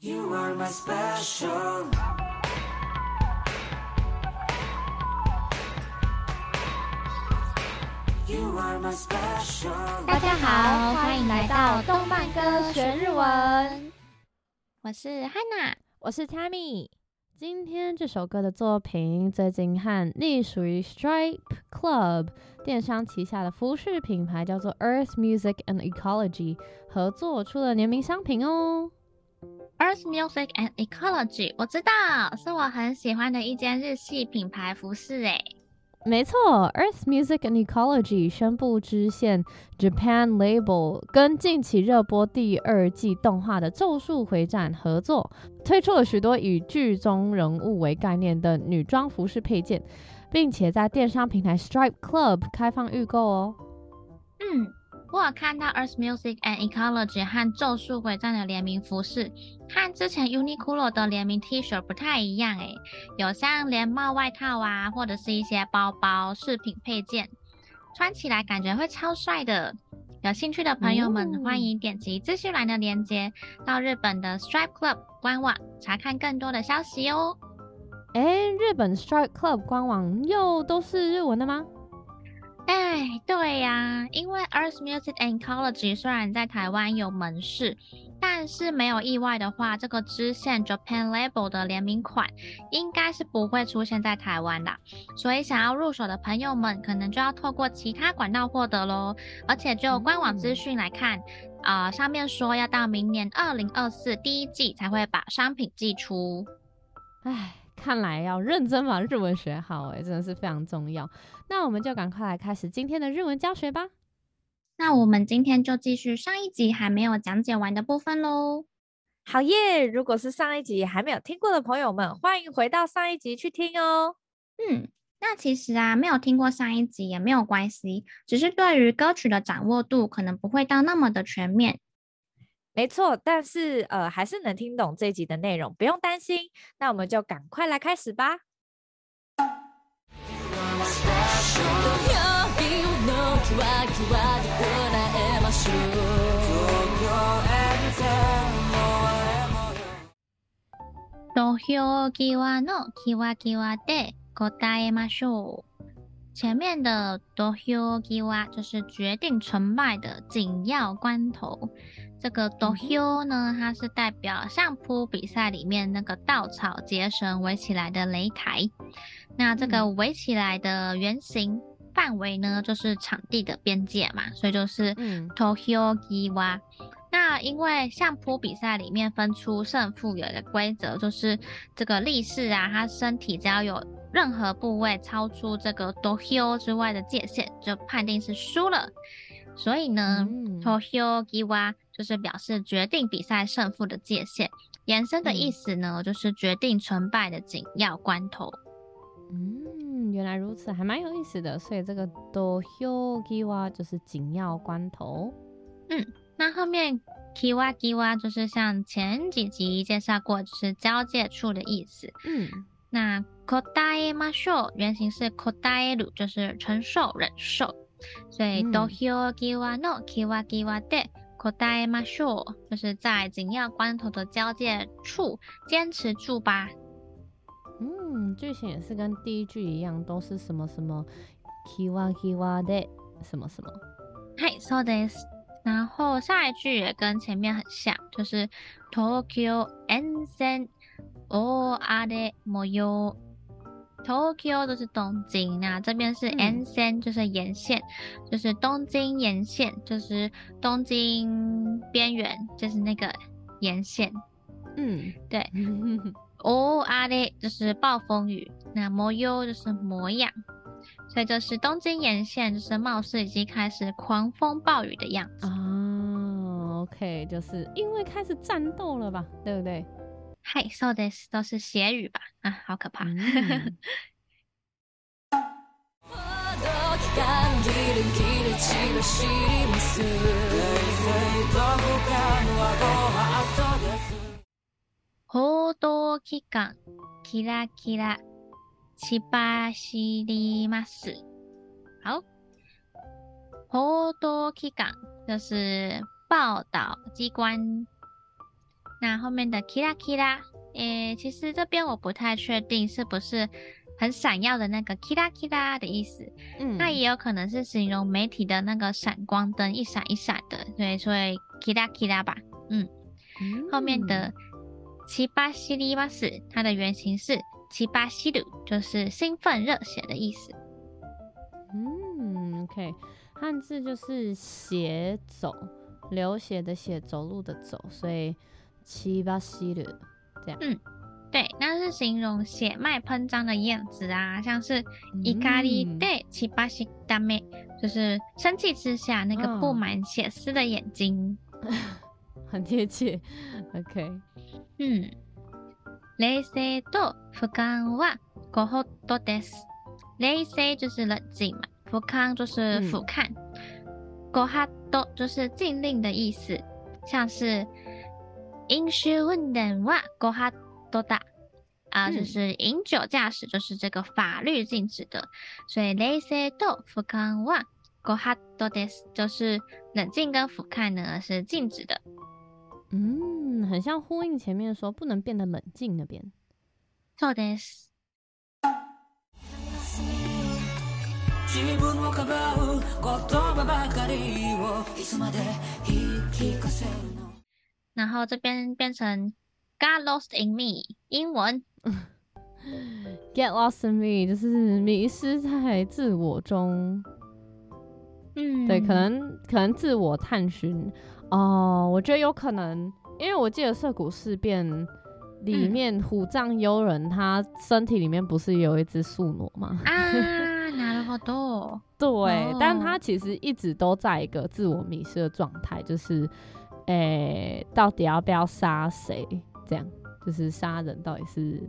You are my special. You are my special. 大家好，欢迎来到动漫歌学日文。我是 Hana，我是 Tammy。今天这首歌的作品最近和隶属于 Stripe Club 电商旗下的服饰品牌叫做 Earth Music and Ecology 合作出了联名商品哦。Earth Music and Ecology，我知道，是我很喜欢的一间日系品牌服饰诶。没错，Earth Music and Ecology 宣布支线 Japan Label 跟近期热播第二季动画的《咒术回战》合作，推出了许多以剧中人物为概念的女装服饰配件，并且在电商平台 Stripe Club 开放预购哦。嗯。我有看到 Earth Music and Ecology 和咒术回战的联名服饰，和之前 Uniqlo 的联名 T 恤不太一样诶，有像连帽外套啊，或者是一些包包饰品配件，穿起来感觉会超帅的。有兴趣的朋友们，欢迎点击资讯栏的链接，到日本的 Stripe Club 官网查看更多的消息哦。诶，日本 Stripe Club 官网又都是日文的吗？哎，对呀、啊，因为 Earth Music and Ecology 虽然在台湾有门市，但是没有意外的话，这个支线 Japan Label 的联名款应该是不会出现在台湾的。所以想要入手的朋友们，可能就要透过其他管道获得喽。而且就官网资讯来看，啊、上面说要到明年二零二四第一季才会把商品寄出。哎。看来要认真把日文学好，哎，真的是非常重要。那我们就赶快来开始今天的日文教学吧。那我们今天就继续上一集还没有讲解完的部分喽。好耶！如果是上一集还没有听过的朋友们，欢迎回到上一集去听哦。嗯，那其实啊，没有听过上一集也没有关系，只是对于歌曲的掌握度可能不会到那么的全面。没错，但是呃，还是能听懂这一集的内容，不用担心。那我们就赶快来开始吧。土俵际のキワキワで答えましょう。前面的土俵际就是决定成败的紧要关头。 这个 dohyo 呢，它是代表相扑比赛里面那个稻草结绳围起来的擂台。那这个围起来的圆形范围呢，就是场地的边界嘛，所以就是 dohyo giwa。那因为相扑比赛里面分出胜负有一个规则，就是这个力士啊，他身体只要有任何部位超出这个 dohyo 之外的界限，就判定是输了。所以呢，dohyo giwa。就是表示决定比赛胜负的界限，延伸的意思呢，嗯、就是决定成败的紧要关头。嗯，原来如此，还蛮有意思的。所以这个土俵际就是紧要关头。嗯，那后面キワキワ就是像前几集介绍过，就是交界处的意思。嗯，那答えましょう原型是答える，就是承受、忍受。 所以土俵际のキワキワで。答えましょう，就是在紧要关头的交界处坚持住吧。嗯，剧情也是跟第一句一样，都是什么什么キワキワで什么什么。はい、そうです。然后下一句也跟前面很像，就是东京沿线大荒れ模様。 Tokyo 就是东京，那这边是 n 线，就是沿线，就是东京沿线，就是东京边缘，就是那个沿线。嗯，对。大荒れ就是暴风雨，那模様就是模样，所以就是东京沿线，就是貌似已经开始狂风暴雨的样子。哦，OK，就是因为开始战斗了吧，对不对？嗨，说的都是血语吧？啊，好可怕！报道机関キラキラ千叶市立马斯。好，报道机关就是报道机关。 那后面的 kira kira，诶，其实这边我不太确定是不是很闪耀的那个 kira kira 的意思。嗯，那也有可能是形容媒体的那个闪光灯一闪一闪的，对，所以 kira kira 吧。嗯，嗯后面的七八西里巴斯，它的原型是七八西鲁，就是兴奋热血的意思。嗯，OK，汉字就是血走，流血的血，走路的走，所以。七八西的这样，嗯，对，那是形容血脉喷张的样子啊，像是伊卡利对七八西达妹，就是生气之下那个布满血丝的眼睛，哦、很贴切。OK，嗯，冷静と俯瞰はご法度です。冷静就是冷静嘛，俯瞰就是俯瞰，ご法度就是禁令的意思，像是。 饮酒运転はご法度だ啊，就是饮酒驾驶就是这个法律禁止的，所以冷静と俯瞰はご法度です，就是冷静跟俯瞰呢是禁止的。嗯，很像呼应前面说不能变得冷静那边。そうです。 然后这边变成 Got lost in me，英文 Get lost in me 就是迷失在自我中。嗯，对，可能可能自我探寻哦，我觉得有可能，因为我记得涩谷事变里面虎杖悠仁他身体里面不是有一只宿儺吗？啊，なるほど。对，哦、但他其实一直都在一个自我迷失的状态，就是。 诶、欸，到底要不要杀谁？这样就是杀人到底是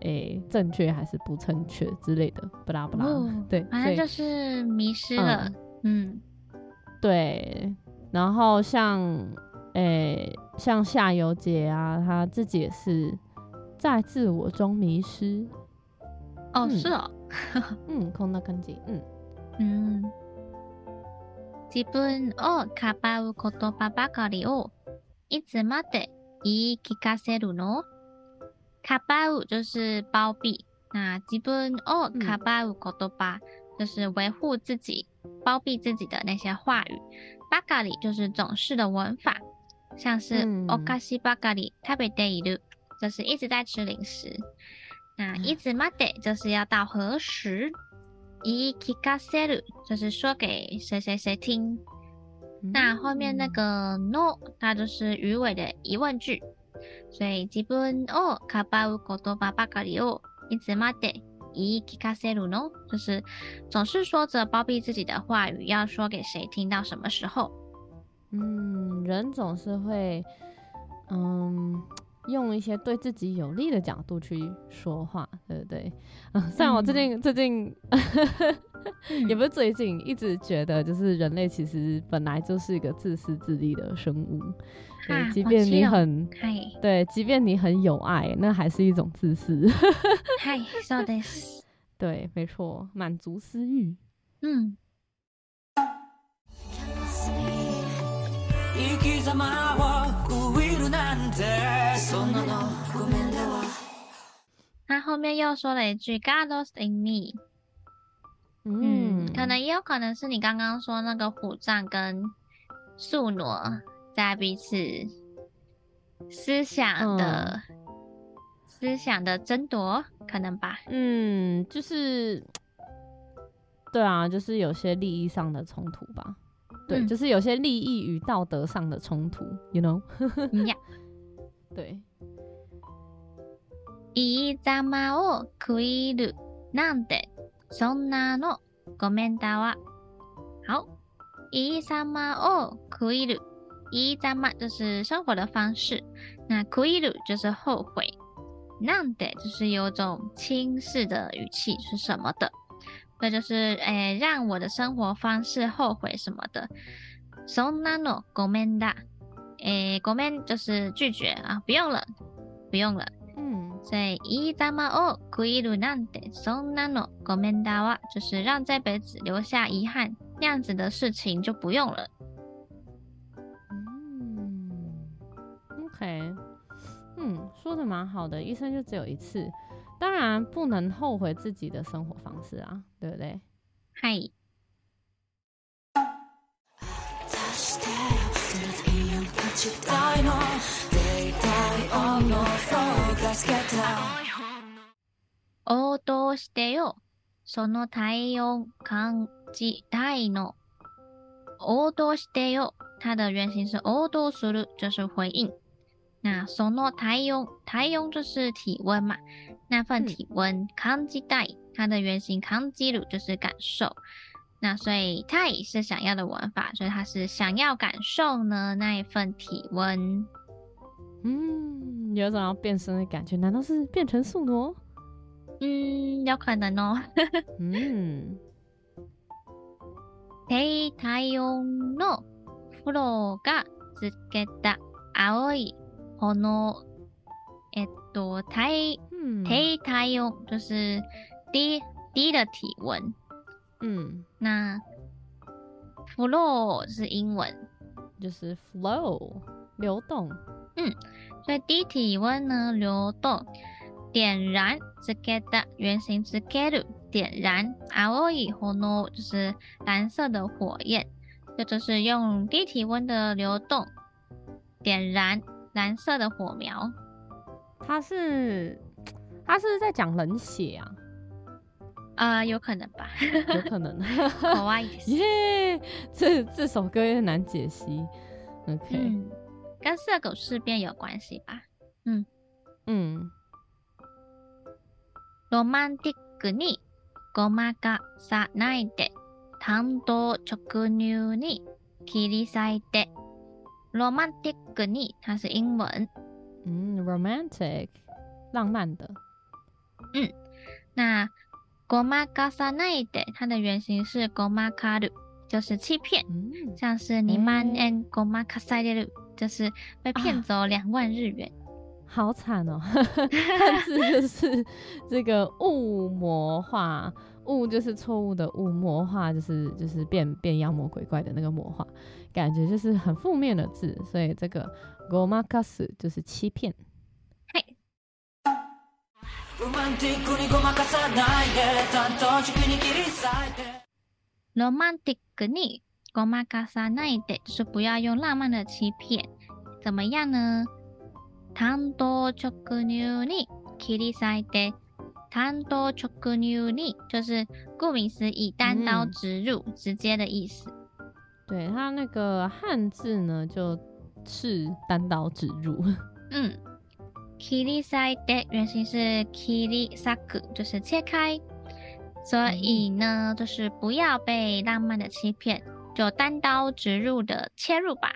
诶、欸、正确还是不正确之类的，不啦不啦，哦、对，反正就是迷失了。嗯，嗯对。然后像诶、欸、像夏油杰啊，他自己也是在自我中迷失。哦，嗯、是哦。嗯，空的根基。嗯 嗯。自分をかばう言叶ばかりをいつまで言い闻かせるの？かばう就是包庇，那自分をかばう言叶就是维护自己、包庇自己的那些话语。ばかり就是总是的文法，像是お菓子ばかり食べている，就是一直在吃零食。那いつまで就是要到何时？ 言い闻かせる就是说给谁谁谁听，嗯、那后面那个 no 它就是鱼尾的疑问句，所以自分をかばう言叶ばかりをいつまで言い闻かせるの，就是总是说着包庇自己的话语，要说给谁听到什么时候？嗯，人总是会，嗯。 用一些对自己有利的角度去说话，对不对？啊，虽然我最近、嗯、最近 也不是最近，一直觉得就是人类其实本来就是一个自私自利的生物。对，即便你很对，即便你很有爱，那还是一种自私。嗨，so this，对，没错，满足私欲。嗯。他后面又说了一句 “God lost in me”，嗯，嗯，可能也有可能是你刚刚说那个虎杖跟宿儺在彼此思想的、嗯、思想的争夺，可能吧？嗯，就是对啊，就是有些利益上的冲突吧？对，嗯、就是有些利益与道德上的冲突，you know？呀，对。いいざまを食いるなんてそんなのごめんだわ。好，いいざまを食いる，いいざま就是生活的方式，那食いる就是后悔，なんて就是有种轻视的语气是什么的，那就是诶让我的生活方式后悔什么的。そんなのごめんだ， 诶ごめん就是拒绝啊，不用了，不用了。所以いいざまを食いるなんてそんなのごめんだわ，就是让这辈子留下遗憾，那样子的事情就不用了。嗯，OK， 嗯，说的蛮好的，一生就只有一次，当然不能后悔自己的生活方式啊，对不对？嗨。 王道してよ、その体温感じたいの。王道してよ，它的原型是王道する，就是回应。那その体温，体温就是体温嘛，那份体温感じたい，它的原型感じる就是感受。那所以たい是想要的文法，所以它是想要感受呢那一份体温。嗯，有种要变身的感觉，难道是变成宿儺？嗯，有可能哦。嗯。低体温の风吕がつけた青い炎。えっと，低低体温就是低低的体温。 嗯，那 flow 是英文，就是 flow 流动。嗯，所以低体温呢，流动，点燃，つけた原型つける，点燃，青い炎就是蓝色的火焰，这就，就是用低体温的流动点燃蓝色的火苗。它是，它是在讲冷血啊。 啊、呃，有可能吧，有可能。好啊，耶，这这首歌也很难解析。OK，嗯，跟涩谷事变有关系吧？嗯嗯。ロマンティックにごまかさないで、単刀直入に切り裂いて。ロマンティックに，它是英文。嗯，romantic，浪漫的。嗯，那。 ごまかさないで，它的原型是ごまかる，就是欺骗，嗯、像是2万円ごまかされる，就是被骗走两万日元，啊、好惨哦！汉字就是这个误魔化，误就是错误的误，魔化就是就是变变妖魔鬼怪的那个魔化，感觉就是很负面的字，所以这个ごまかす就是欺骗。 罗曼蒂克にごまかさないで，单刀直入に切り裂いて。罗曼蒂克にごまかさないで，就是不要用浪漫的欺骗，怎么样呢？单刀直入に切り裂いて，单刀直入に就是顾名思义，单刀直入，嗯、直接的意思。对，它那个汉字呢，就是单刀直入。嗯。 切り裂いて原型是切り裂く，就是切开。所以呢，就是不要被浪漫的欺骗，就单刀直入的切入吧。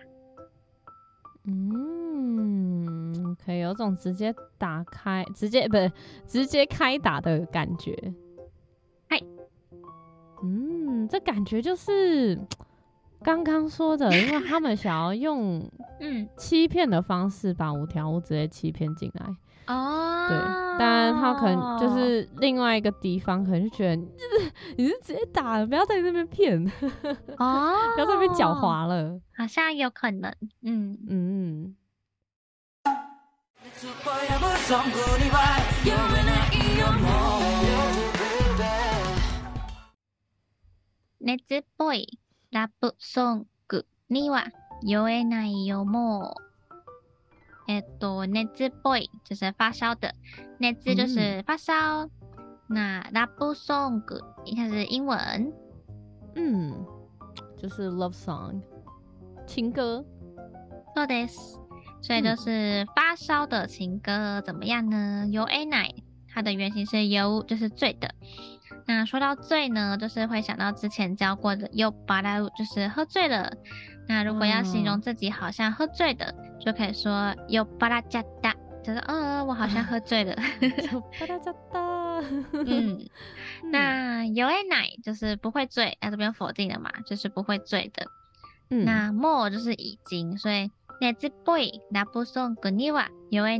嗯，可以有种直接打开，直接不是直接开打的感觉。嗨，嗯，这感觉就是。 刚刚说的，因为他们想要用嗯欺骗的方式把五条悟直接欺骗进来哦，对，当然他可能就是另外一个地方可能就觉得你是你是直接打了，不要在那边骗哦，不要在那边狡猾了，好像有可能，嗯嗯。热っぽい。 ラブソングには酔えないよもう。えっと、热っぽい就是发烧的，热就是发烧。嗯、那ラブソング它是英文，嗯，就是 love song，情歌。そうです。所以就是发烧的情歌怎么样呢？酔えない，它的原型是酔，就是醉的。那说到醉呢，就是会想到之前教过的酔っ払う，就是喝醉了。那如果要形容自己好像喝醉的，嗯、就可以说酔っ払っちゃった，就是嗯，我好像喝醉了。酔っ払っちゃった。嗯，那酔えない就是不会醉，在这边否定的嘛，就是不会醉的。嗯，那もう就是已经，所以热っぽいラブソングには酔え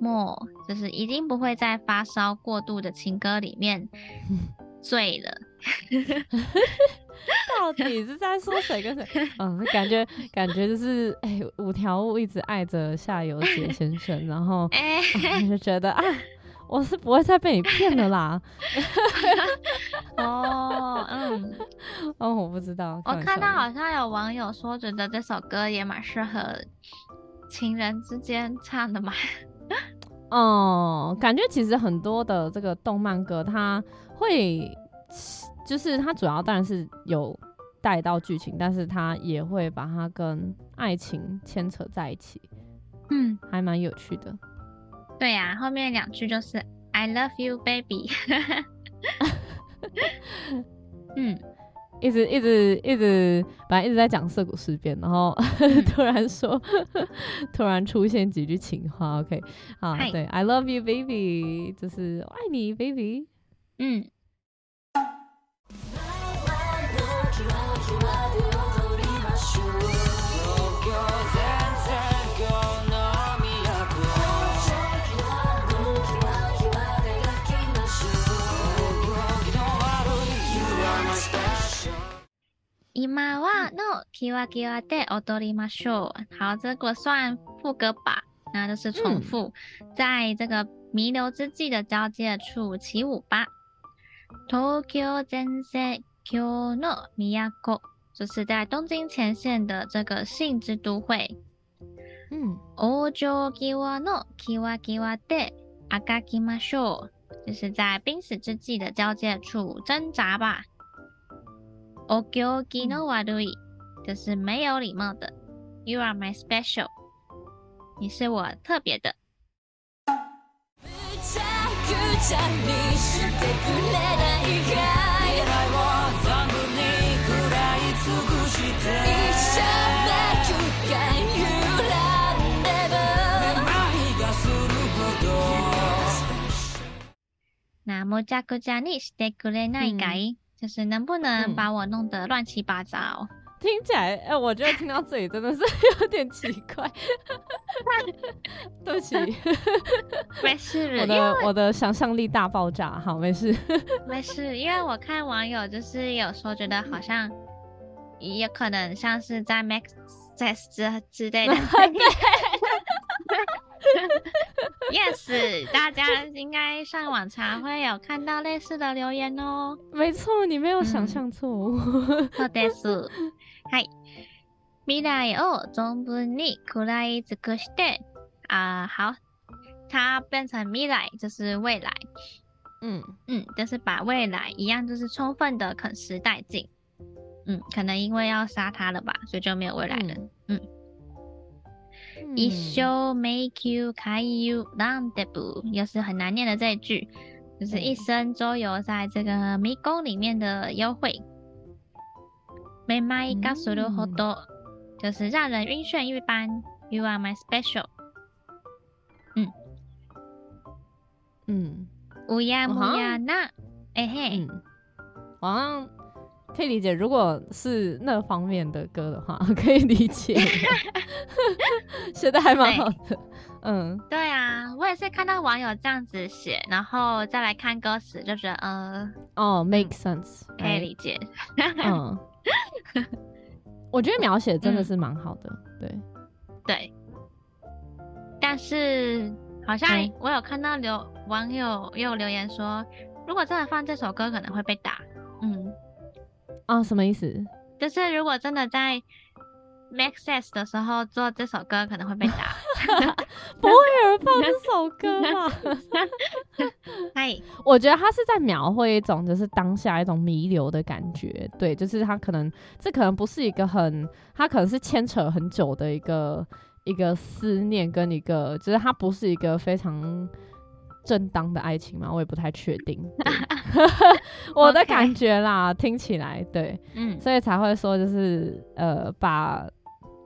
ないよ。more 就是已经不会在发烧过度的情歌里面 醉了。到底是在说谁跟谁？嗯，感觉感觉就是哎、欸，五条悟一直爱着夏油杰先生，然后、欸嗯、就觉得啊，我是不会再被你骗了啦。哦，嗯，哦，我不知道。我看到好像有网友说，觉得这首歌也蛮适合情人之间唱的嘛。 哦、嗯，感觉其实很多的这个动漫歌，它会。就是它主要当然是有带到剧情，但是它也会把它跟爱情牵扯在一起，嗯，还蛮有趣的。对呀、啊，后面两句就是 I love you, baby。嗯，一直一直一直，本来一直在讲涩谷事变，然后、嗯、突然说，突然出现几句情话。OK，啊，对，I love you, baby，就是我爱你，baby。嗯。今はのキワキワで踊りましょう。好，这个算副歌吧，那就是重复，嗯、在这个弥留之际的交界处起舞吧。东京前线今日の都，就是在东京前线的这个信之都会。嗯，往生际のキワキワであがきましょう，就是在濒死之际的交界处挣扎吧。 お行仪の悪い，就是没有礼貌的。You are my special，你是我特别的。那むちゃくちゃにしてくれないかい？就是能不能把我弄得乱七八糟？嗯、听起来，哎、欸，我觉得听到这里真的是 有点奇怪。对不起，没事。我的我的想象力大爆炸，好，没事。没事，因为我看网友就是有说觉得好像也可能像是在 Max Test 之之类的。Yes，大家应该上网查会有看到类似的留言哦。没错，你没有想象错误。そうです。はい。未来を存分に食らい尽くして啊，好，它变成未来就是未来。嗯嗯，就是把未来一样，就是充分的啃食殆尽。嗯，可能因为要杀他了吧，所以就没有未来了。嗯。嗯 一生迷宫开游ランデブー，又是很难念的这一句，就是一生周游在这个迷宫里面的幽会。めまいがするほど，就是让人晕眩一般。You are my special。嗯嗯，乌呀乌呀那，哎嘿，好像 可以理解，如果是那方面的歌的话，可以理解。写的还蛮好的，嗯，对啊，我也是看到网友这样子写，然后再来看歌词，就觉得，呃，哦，make sense，可以理解。嗯，我觉得描写真的是蛮好的，嗯、对，对。但是好像我有看到留网友又留言说，如果真的放这首歌，可能会被打。嗯，啊、哦，什么意思？就是如果真的在。Maxes 的时候做这首歌可能会被打，不会有人放这首歌吧？嗨，我觉得他是在描绘一种就是当下一种弥留的感觉，对，就是他可能这可能不是一个很，他可能是牵扯很久的一个一个思念跟一个，就是他不是一个非常。正当的爱情吗？我也不太确定，我的感觉啦.听起来对，嗯，所以才会说就是呃，把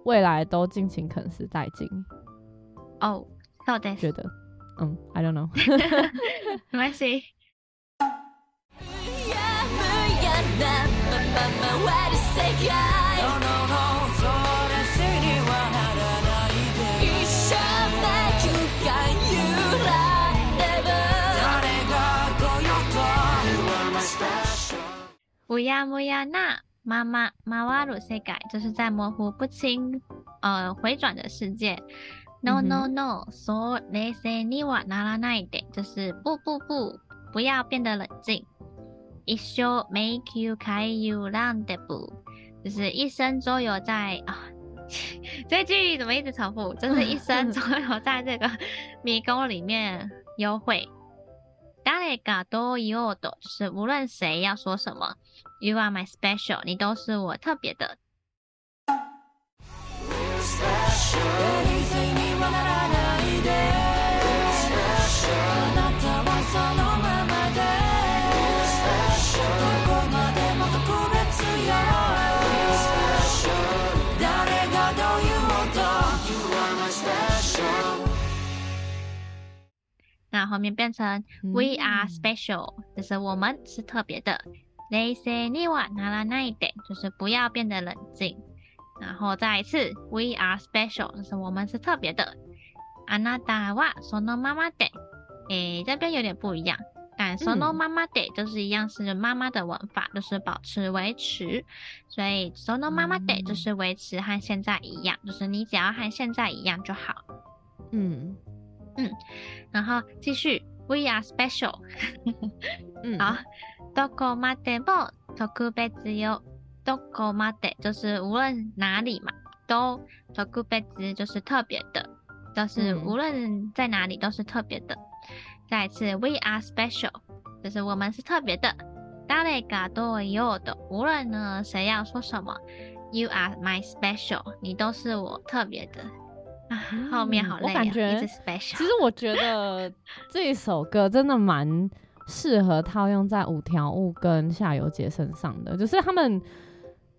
未来都尽情啃食殆尽。哦，好的，觉得，嗯，I don't know，没关系。呀木呀那妈妈马瓦鲁世界，就是在模糊不清呃回转的世界。No no no，それにはならないで，就是不不不，不要变得冷静。一生迷宫开游覧デブ，就是一生周游在啊。这句怎么一直重复？就是一生周游在这个迷宫里面幽会。 谁がどう言おうと，就是无论谁要说什么，You are my special，你都是我特别的。 那后面变成 We are special，、嗯、就是我们是特别的。They say 你はならないで，就是不要变得冷静。然后再一次 We are special，就是我们是特别的。あなたはそのままで，诶，这边有点不一样。但そのままで就是一样是妈妈的文法，就是保持维持。所以そのままで就是维持和现在一样，就是你只要和现在一样就好。嗯。 嗯，然后继续，We are special。嗯，好，どこまでも特别よ。どこまで就是无论哪里嘛，都特别就是特别的，就是无论在哪里都是特别的。嗯、再一次，We are special，就是我们是特别的。谁がどう言おうと，无论呢谁要说什么，You are my special，你都是我特别的。 后面好累、啊，我感觉其实我觉得这一首歌真的蛮适合套用在五条悟跟夏油杰身上的，就是他们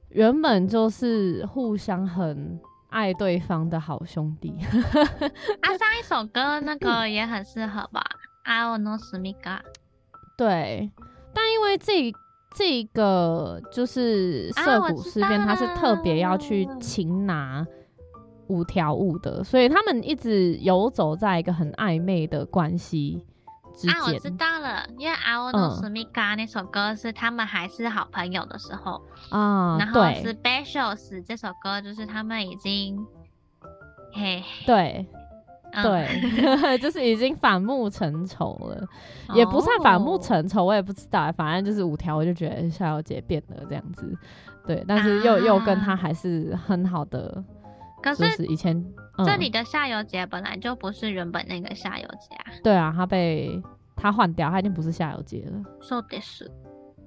原本就是互相很爱对方的好兄弟。啊，上一首歌那个也很适合吧？青のすみか。对，但因为这这个就是涩谷事变，他是特别要去擒拿。 五条悟的，所以他们一直游走在一个很暧昧的关系之间。啊，我知道了，因为《青のすみか》那首歌是他们还是好朋友的时候啊，然后《Specials》这首歌就是他们已经，嘿，对，嗯、对，就是已经反目成仇了，也不算反目成仇，我也不知道，反正就是五条，我就觉得夏油杰变了这样子，对，但是又、啊、又跟他还是很好的。 可是，是以前、嗯、这里的夏油杰本来就不是原本那个夏油杰啊。对啊，他被他换掉，他已经不是夏油杰了。说的是。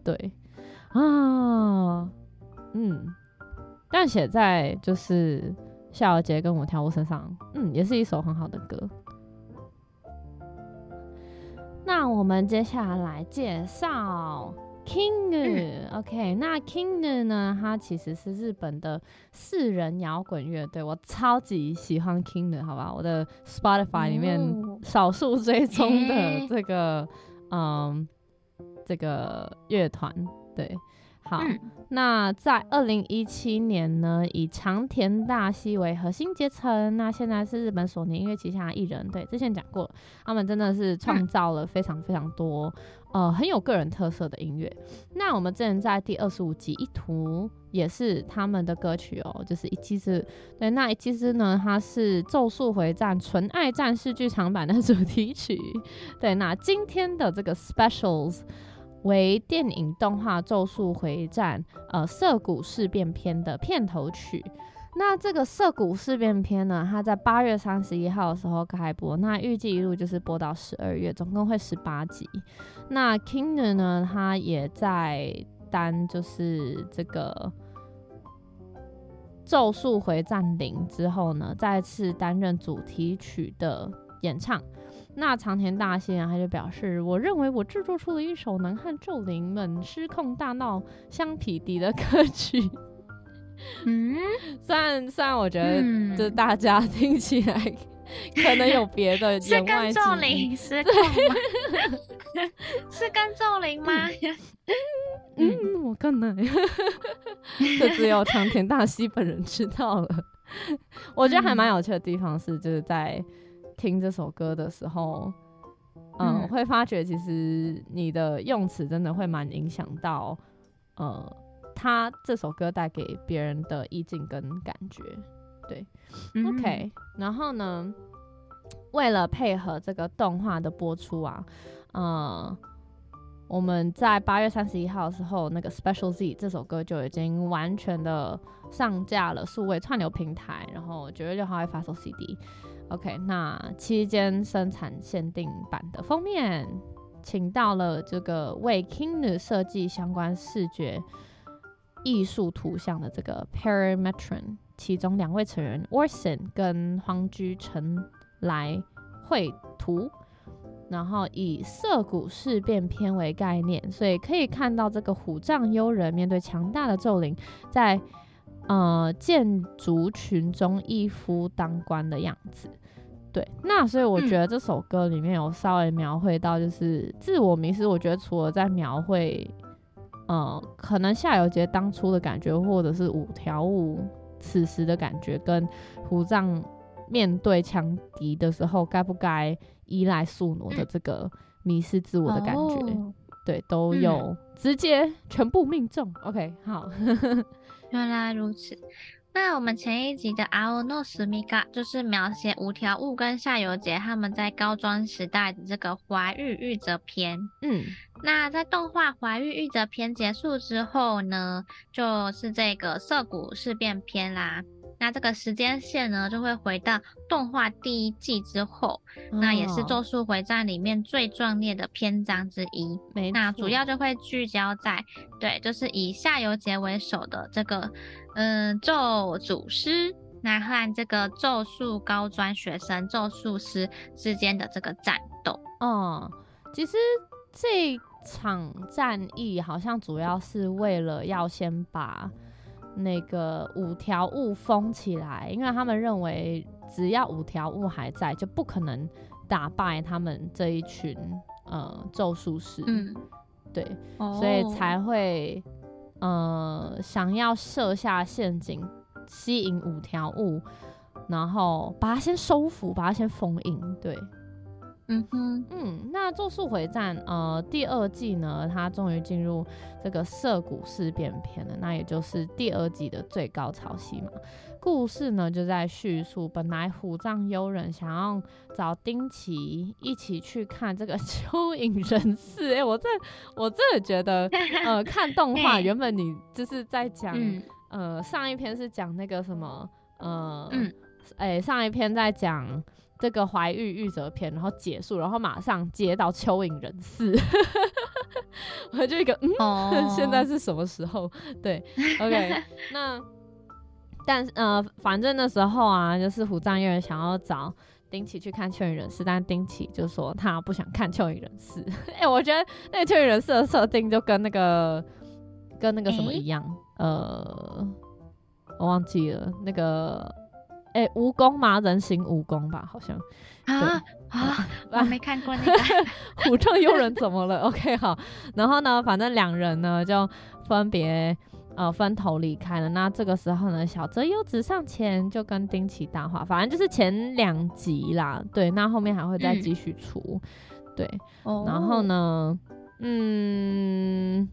对啊，嗯，但写在就是夏油杰跟五条悟身上，嗯，也是一首很好的歌。那我们接下来介绍。King，OK，那 King 呢？他其实是日本的四人摇滚乐队，我超级喜欢 King，好吧？我的 Spotify 里面少数追踪的这个，嗯，这个乐团，对。好，嗯、那在二零一七年呢，以长田大希为核心结成，那现在是日本索尼音乐旗下的艺人。对，之前讲过，他们真的是创造了非常非常多，呃，很有个人特色的音乐。那我们之前在第二十五集一图也是他们的歌曲哦，就是一期是，对，那一期是呢，它是《咒术回战纯爱战士》剧场版的主题曲。对，那今天的这个 Specials。为电影动画《咒术回战》呃涩谷事变篇的片头曲。那这个涩谷事变篇呢，它在八月三十一号的时候开播，那预计一路就是播到十二月，总共会十八集。那 King 呢，他也在担就是这个《咒术回战零》之后呢，再次担任主题曲的演唱。那长田大希啊，他就表示，我认为我制作出了一首能和咒灵们失控大闹相匹敌的 歌曲。嗯，虽然虽然我觉得，就大家听起来可能有别的 言外之意，是跟咒灵失控吗？是跟咒灵吗？嗯，我可能，这只有长田大希本人知道了。我觉得还蛮有趣的地方是，就是在。听这首歌的时候，嗯，嗯会发觉其实你的用词真的会蛮影响到呃，他这首歌带给别人的意境跟感觉。对、嗯、，OK，然后呢，为了配合这个动画的播出啊，嗯，我们在八月三十一号的时候，那个 Special Z 这首歌就已经完全的上架了数位串流平台，然后九月六号会发售 CD。OK，那期间生产限定版的封面，请到了这个为 KingNut 设计相关视觉艺术图像的这个 Parametron。其中两位成员 Orson 跟黄居成来绘图，然后以涩谷事变篇为概念，所以可以看到这个虎杖悠仁面对强大的咒灵，在呃建筑群中一夫当关的样子。对，那所以我觉得这首歌里面有稍微描绘到，就是自我迷失。我觉得除了在描绘，呃，可能夏油杰当初的感觉，或者是五条悟。此时的感觉跟虎杖面对强敌的时候，该不该依赖宿儺的这个迷失自我的感觉，哦、对，都有直接全部命中。嗯、OK，好，原来如此。那我们前一集的《青の住みか》就是描写五条悟跟夏油杰他们在高中时代的这个怀玉玉折篇。嗯，那在动画《怀玉玉折篇》结束之后呢，就是这个涩谷事变篇啦。 那这个时间线呢，就会回到动画第一季之后，哦、那也是《咒术回战》里面最壮烈的篇章之一。没。那主要就会聚焦在，对，就是以夏油杰为首的这个，嗯、呃，咒祖师，那和这个咒术高专学生咒术师之间的这个战斗。哦，其实这场战役好像主要是为了要先把。那个五条悟封起来，因为他们认为只要五条悟还在，就不可能打败他们这一群呃咒术师。嗯，对，哦、所以才会呃想要设下陷阱，吸引五条悟，然后把他先收服，把他先封印。对。嗯哼，嗯，那咒术回战呃第二季呢，它终于进入这个涉谷事变篇了，那也就是第二季的最高潮戏嘛。故事呢就在叙述，本来虎杖悠仁想要找丁崎一起去看这个 蚯蚓人寺，哎、欸，我这我真的觉得，呃，看动画原本你就是在讲，嗯、呃，上一篇是讲那个什么，呃，哎、嗯欸，上一篇在讲。这个怀玉玉则篇，然后结束，然后马上接到蚯蚓人寺，我就一个嗯，oh. 现在是什么时候？对，OK，那但呃，反正那时候啊，就是虎杖悠仁想要找丁奇去看蚯蚓人士，但丁奇就说他不想看蚯蚓人士。哎、欸，我觉得那个蚯蚓人士的设定就跟那个跟那个什么一样，欸、呃，我忘记了那个。哎、欸，蜈蚣吗？人形蜈蚣吧，好像。啊啊！我没看过那个。虎杖悠仁怎么了？OK，好。然后呢，反正两人呢就分别呃分头离开了。那这个时候呢，小泽优子上前就跟丁崎搭话，反正就是前两集啦。对，那后面还会再继续出。嗯、对，哦、然后呢，嗯。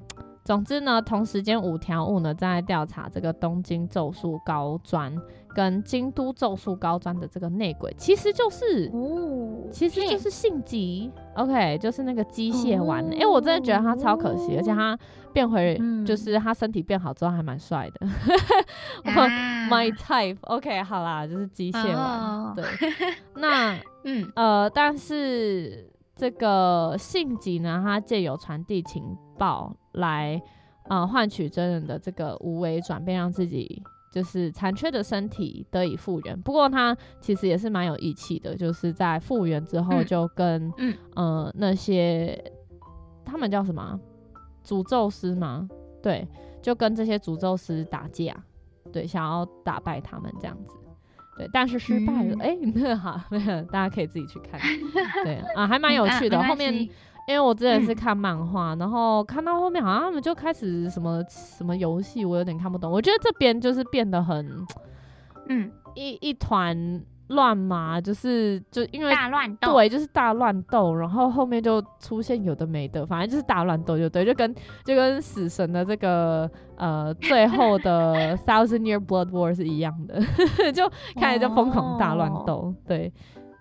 总之呢，同时间五条悟呢在调查这个东京咒术高专跟京都咒术高专的这个内鬼，其实就是，哦、其实就是性急，OK，就是那个机械丸。哎、哦欸，我真的觉得他超可惜，哦、而且他变回，嗯、就是他身体变好之后还蛮帅的。啊、My type，OK，好啦，就是机械丸。哦、对，那嗯呃，但是这个性急呢，他借由传递情报。来，呃，换取真人的这个无为转变，让自己就是残缺的身体得以复原。不过他其实也是蛮有义气的，就是在复原之后就跟嗯，嗯呃那些他们叫什么诅咒师吗？对，就跟这些诅咒师打架，对，想要打败他们这样子，对，但是失败了。哎、嗯，那、欸、好，大家可以自己去看，对啊，还蛮有趣的，后面。因为我之前是看漫画，嗯、然后看到后面好像他们就开始什么什么游戏，我有点看不懂。我觉得这边就是变得很，嗯，一一团乱麻，就是就因为大乱斗，对，就是大乱斗，然后后面就出现有的没的，反正就是大乱斗，就对，就跟就跟死神的这个呃最后的 Thousand Year Blood War 是一样的，就看着就疯狂大乱斗，哦、对，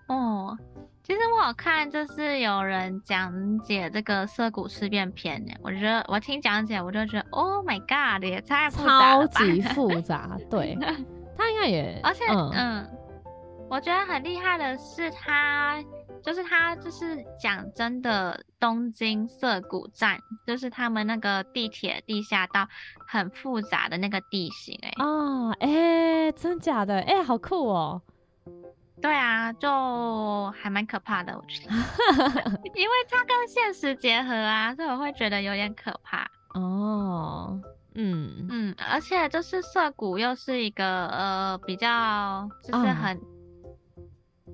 哦。其实我有看，就是有人讲解这个涩谷事变篇呢。我觉得我听讲解，我就觉得，Oh my God，也太复杂了，超级复杂。对，他应该也，而且，嗯，嗯，我觉得很厉害的是他，就是他就是讲真的，东京涩谷站，就是他们那个地铁地下道很复杂的那个地形，哎，啊，哎，真假的，哎，好酷哦。对啊，就还蛮可怕的，我觉得，因为它跟现实结合啊，所以我会觉得有点可怕。哦，嗯嗯，而且就是涩谷又是一个呃比较就是很、嗯、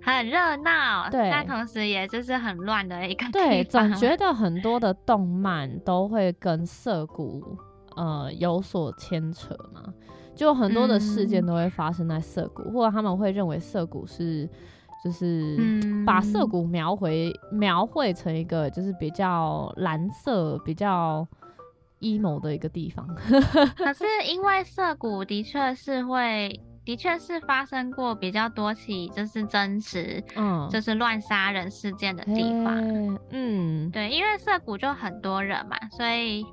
很热闹，对，但同时也就是很乱的一个地方。对，总觉 得很多的动漫都会跟涩谷呃有所牵扯嘛。就很多的事件都会发生在涩谷，嗯、或者他们会认为涩谷是，就是把涩谷描绘描绘成一个就是比较蓝色、比较 emo 的一个地方。可是因为涩谷的确是会，的确是发生过比较多起就是真实，嗯，就是乱杀人事件的地方。嗯，对，因为涩谷就很多人嘛，所以。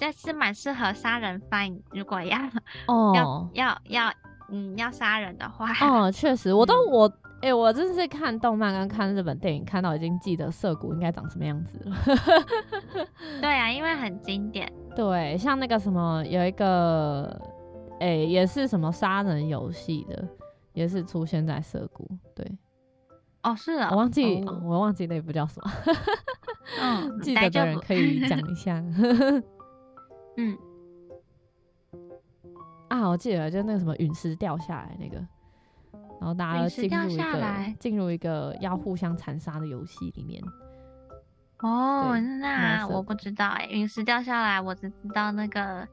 这是蛮适合杀人犯，如果要哦 要要要嗯要杀人的话，哦，确实，我都、嗯、我哎、欸，我真是看动漫跟看日本电影，看到已经记得涩谷应该长什么样子了。对啊，因为很经典。对，像那个什么有一个哎、欸，也是什么杀人游戏的，也是出现在涩谷。对，哦，是啊，我忘记、哦哦、我忘记那部叫什么。嗯，记得的人可以讲一下。嗯，啊，我记得就那个什么陨石掉下来那个，然后大家进入一个进入一个要互相残杀的游戏里面。哦，那我不知道哎、欸，陨石掉下来，我只知道那个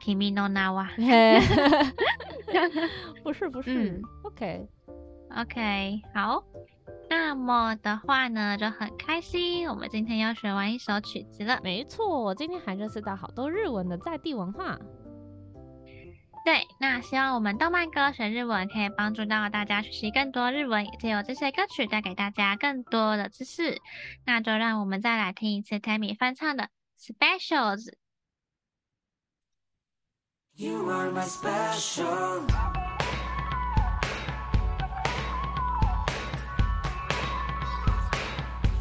Kimi no Na wa。不是不是、嗯、，OK OK，好。那么的话呢，就很开心。我们今天要学完一首曲子了。没错，我今天还认识到好多日文的在地文化。对，那希望我们动漫歌学日文可以帮助到大家学习更多日文，也借由这些歌曲带给大家更多的知识。那就让我们再来听一次 Tammy 翻唱的 Specials。You are my special.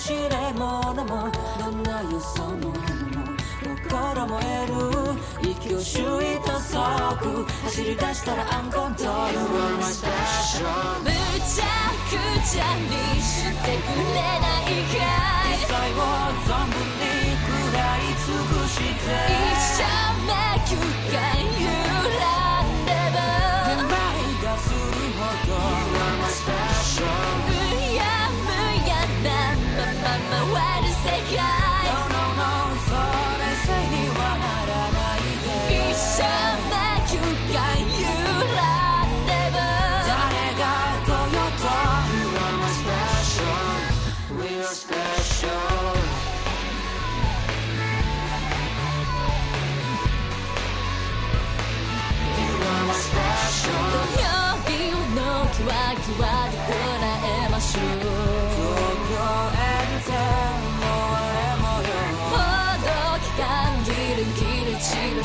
知れ物もどんな予想も心も得る息を周囲と速走り出したらアンコントロール无茶苦茶にしてくれないかい最后存分に食らい尽くして。一生目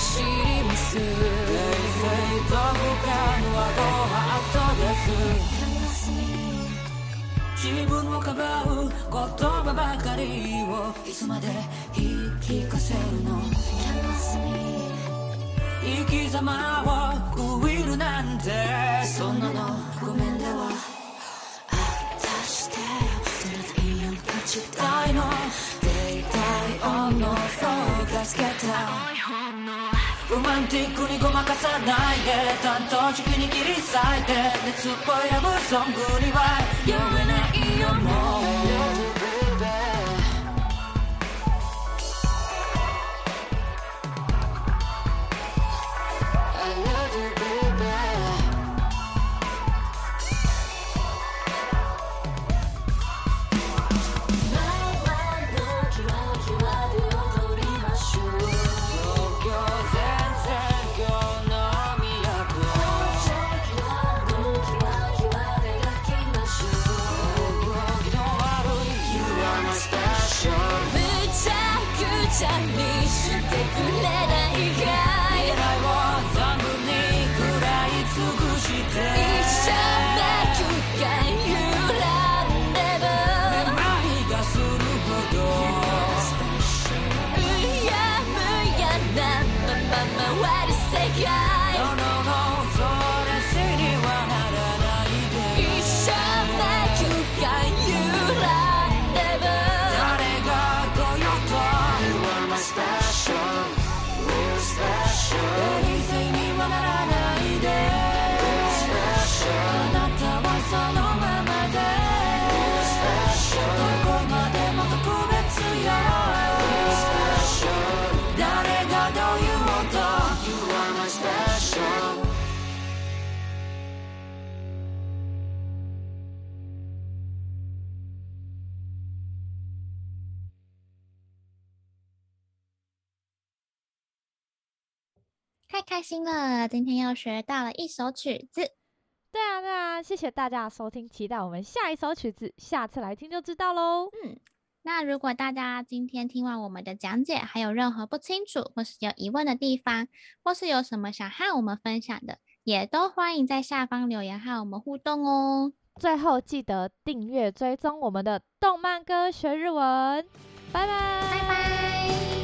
知ります冷静と不可能はご法度です自分をかばう言叶ばかりをいつまで言い闻かせるの生き様を食いるなんてそんなのごめんではあたしてそれでいいよ胜ちたいのデイタイオンのフォーカスゲッターロマンティックにごまかさないで担当轴に切り裂いて熱っぽいラブソングには酔えないよもう。心了！今天又学到了一首曲子。对啊，对啊，谢谢大家的收听，期待我们下一首曲子，下次来听就知道喽。嗯，那如果大家今天听完我们的讲解，还有任何不清楚或是有疑问的地方，或是有什么想和我们分享的，也都欢迎在下方留言和我们互动哦。最后记得订阅追踪我们的动漫歌学日文，拜拜，拜拜。